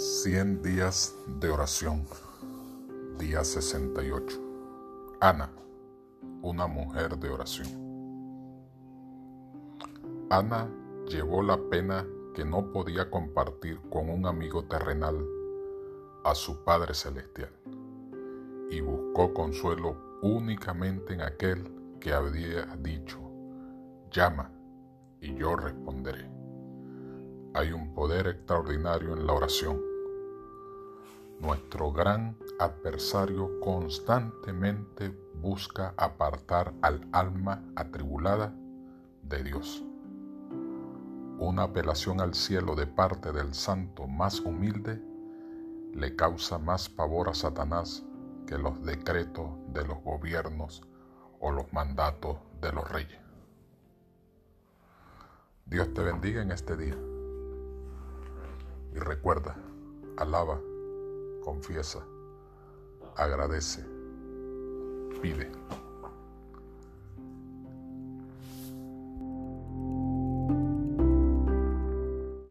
100 días de oración, día 68. Ana, una mujer de oración. Ana llevó la pena que no podía compartir con un amigo terrenal a su Padre Celestial y buscó consuelo únicamente en aquel que había dicho, llama y yo responderé. Hay un poder extraordinario en la oración. Nuestro gran adversario constantemente busca apartar al alma atribulada de Dios. Una apelación al cielo de parte del santo más humilde le causa más pavor a Satanás que los decretos de los gobiernos o los mandatos de los reyes. Dios te bendiga en este día. Y recuerda, alaba, confiesa, agradece, pide.